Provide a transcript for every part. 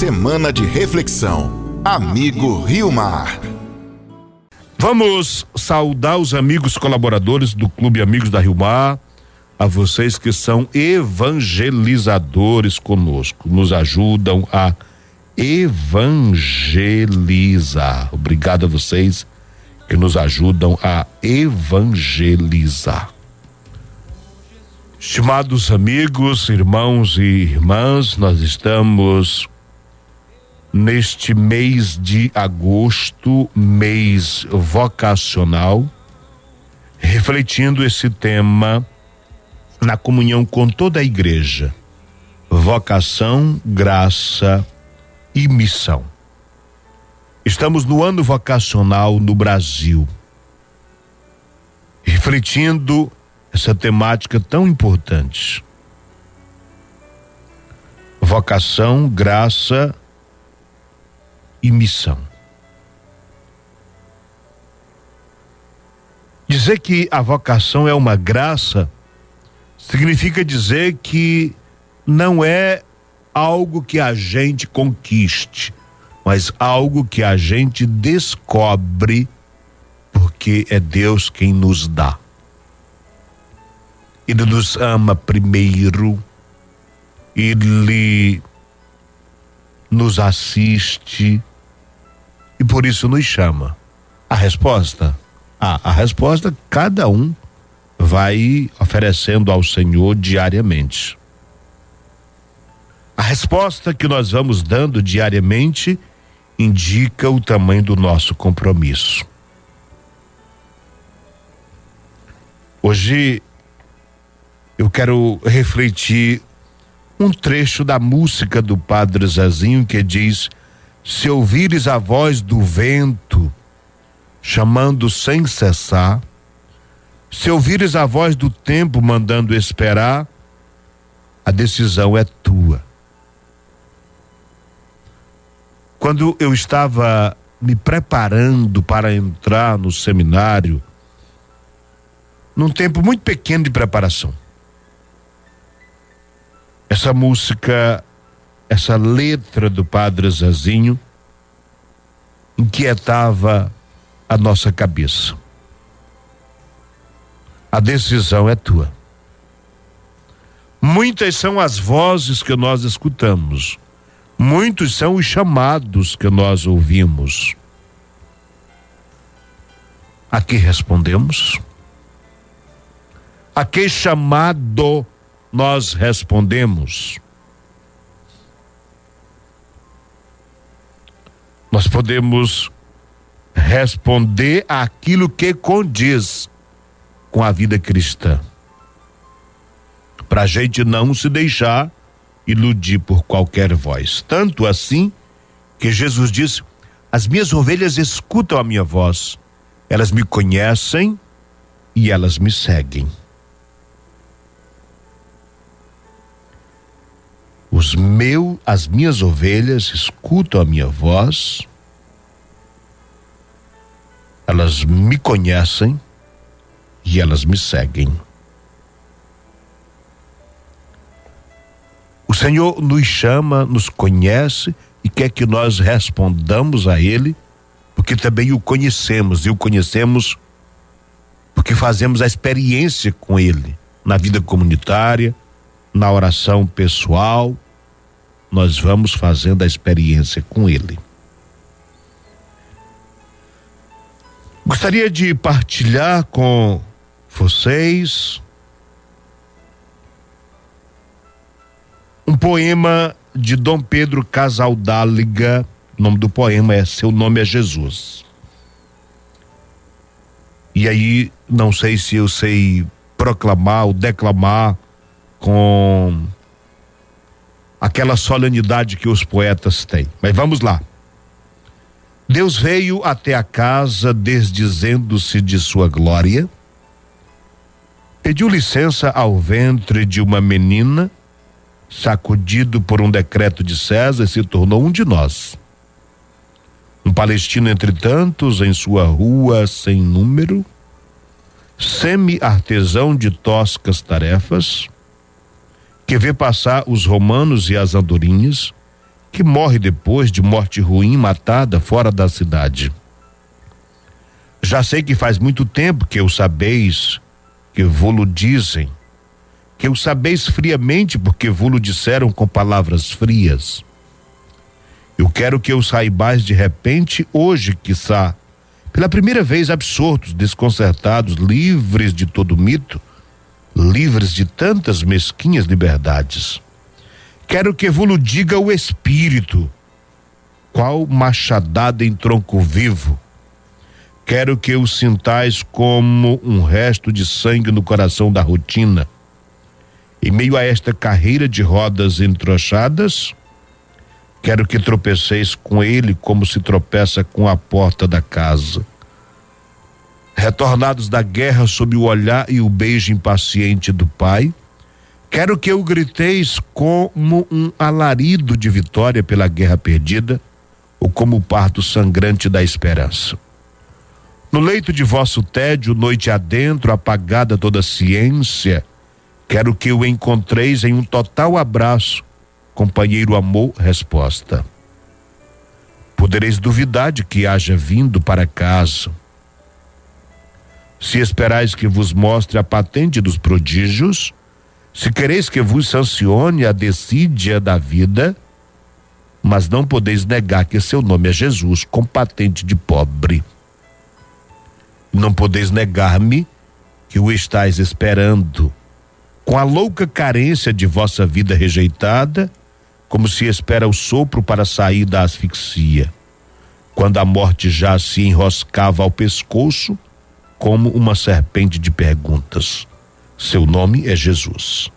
Semana de reflexão. Amigo Rio Mar. Vamos saudar os amigos colaboradores do Clube Amigos da Rio Mar, a vocês que são evangelizadores conosco, nos ajudam a evangelizar. Obrigado a vocês que nos ajudam a evangelizar. Estimados amigos, irmãos e irmãs, nós estamos neste mês de agosto, mês vocacional, refletindo esse tema na comunhão com toda a igreja. Vocação, graça e missão. Estamos no ano vocacional no Brasil, refletindo essa temática tão importante. Vocação, graça e missão. Dizer que a vocação é uma graça significa dizer que não é algo que a gente conquiste, mas algo que a gente descobre porque é Deus quem nos dá. Ele nos ama primeiro, ele nos assiste, e por isso nos chama. A resposta? Ah, a resposta cada um vai oferecendo ao Senhor diariamente. A resposta que nós vamos dando diariamente indica o tamanho do nosso compromisso. Hoje eu quero refletir um trecho da música do Padre Zezinho que diz: se ouvires a voz do vento chamando sem cessar, se ouvires a voz do tempo mandando esperar, a decisão é tua. Quando eu estava me preparando para entrar no seminário, num tempo muito pequeno de preparação, essa música essa letra do Padre Zazinho inquietava a nossa cabeça. A decisão é tua. Muitas são as vozes que nós escutamos, muitos são os chamados que nós ouvimos. A que respondemos? A que chamado nós respondemos? Nós podemos responder aquilo que condiz com a vida cristã. Para a gente não se deixar iludir por qualquer voz. Tanto assim que Jesus disse: As minhas ovelhas escutam a minha voz, elas me conhecem e elas me seguem. Os meu, as minhas ovelhas escutam a minha voz, elas me conhecem e elas me seguem. O Senhor nos chama, nos conhece e quer que nós respondamos a Ele, porque também o conhecemos e o conhecemos porque fazemos a experiência com Ele na vida comunitária, na oração pessoal, nós vamos fazendo a experiência com Ele. Gostaria de partilhar com vocês um poema de Dom Pedro Casaldáliga. O nome do poema é Seu Nome é Jesus. E aí, não sei se eu sei proclamar ou declamar com aquela solenidade que os poetas têm. Mas vamos lá. Deus veio até a casa desdizendo-se de sua glória, pediu licença ao ventre de uma menina, sacudido por um decreto de César, se tornou um de nós. Um palestino entre tantos, em sua rua sem número, semi-artesão de toscas tarefas, que vê passar os romanos e as andorinhas, que morre depois de morte ruim matada fora da cidade. Já sei que faz muito tempo que o sabeis, que vô-lo dizem, que o sabeis friamente porque vô-lo disseram com palavras frias. Eu quero que os saibais de repente, hoje, quiçá, pela primeira vez absortos, desconcertados, livres de todo mito, livres de tantas mesquinhas liberdades. Quero que vos diga o Espírito, qual machadada em tronco vivo. Quero que o sintais como um resto de sangue no coração da rotina. Em meio a esta carreira de rodas entrochadas, quero que tropeceis com ele como se tropeça com a porta da casa retornados da guerra sob o olhar e o beijo impaciente do pai. Quero que eu griteis como um alarido de vitória pela guerra perdida, ou como o parto sangrante da esperança. No leito de vosso tédio, noite adentro, apagada toda ciência, quero que o encontreis em um total abraço, companheiro amor, resposta. Podereis duvidar de que haja vindo para casa, se esperais que vos mostre a patente dos prodígios, se quereis que vos sancione a decídia da vida, mas não podeis negar que seu nome é Jesus, com patente de pobre. Não podeis negar-me que o estáis esperando, com a louca carência de vossa vida rejeitada, como se espera o sopro para sair da asfixia. Quando a morte já se enroscava ao pescoço, como uma serpente de perguntas. Seu nome é Jesus.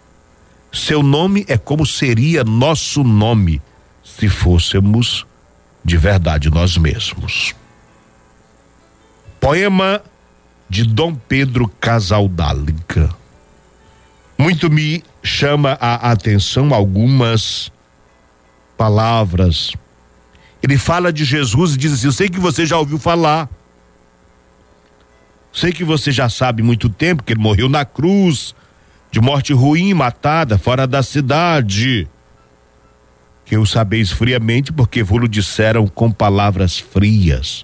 Seu nome é como seria nosso nome se fôssemos de verdade nós mesmos. Poema de Dom Pedro Casaldálica. Muito me chama a atenção algumas palavras. Ele fala de Jesus e diz assim: Eu sei que você já ouviu falar Sei que você já sabe muito tempo que ele morreu na cruz, de morte ruim, matada, fora da cidade. Que o sabeis friamente, porque vos disseram com palavras frias.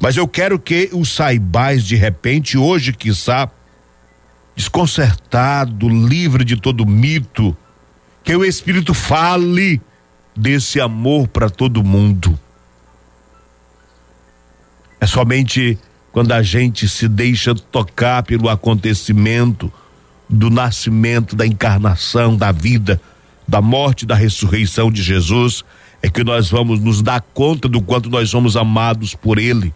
Mas eu quero que o saibais de repente, hoje, quiçá, desconcertado, livre de todo mito, que o Espírito fale desse amor para todo mundo. É somente quando a gente se deixa tocar pelo acontecimento do nascimento, da encarnação, da vida, da morte, da ressurreição de Jesus, é que nós vamos nos dar conta do quanto nós somos amados por Ele.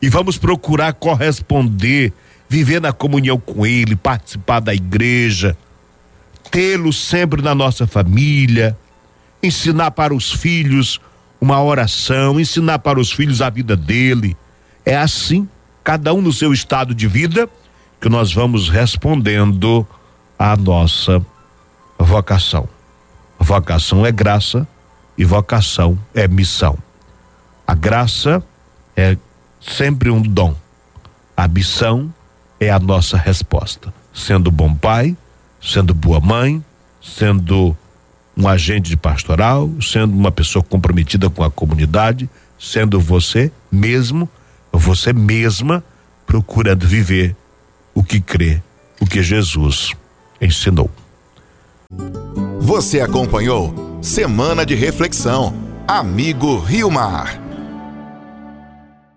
E vamos procurar corresponder, viver na comunhão com Ele, participar da igreja, tê-lo sempre na nossa família, ensinar para os filhos uma oração, ensinar para os filhos a vida dele. É assim, cada um no seu estado de vida, que nós vamos respondendo à nossa vocação. Vocação é graça e vocação é missão. A graça é sempre um dom. A missão é a nossa resposta. Sendo bom pai, sendo boa mãe, sendo um agente de pastoral, sendo uma pessoa comprometida com a comunidade, sendo você mesmo, você mesma, procurando viver o que crê, o que Jesus ensinou. Você acompanhou Semana de Reflexão. Amigo Rio Mar.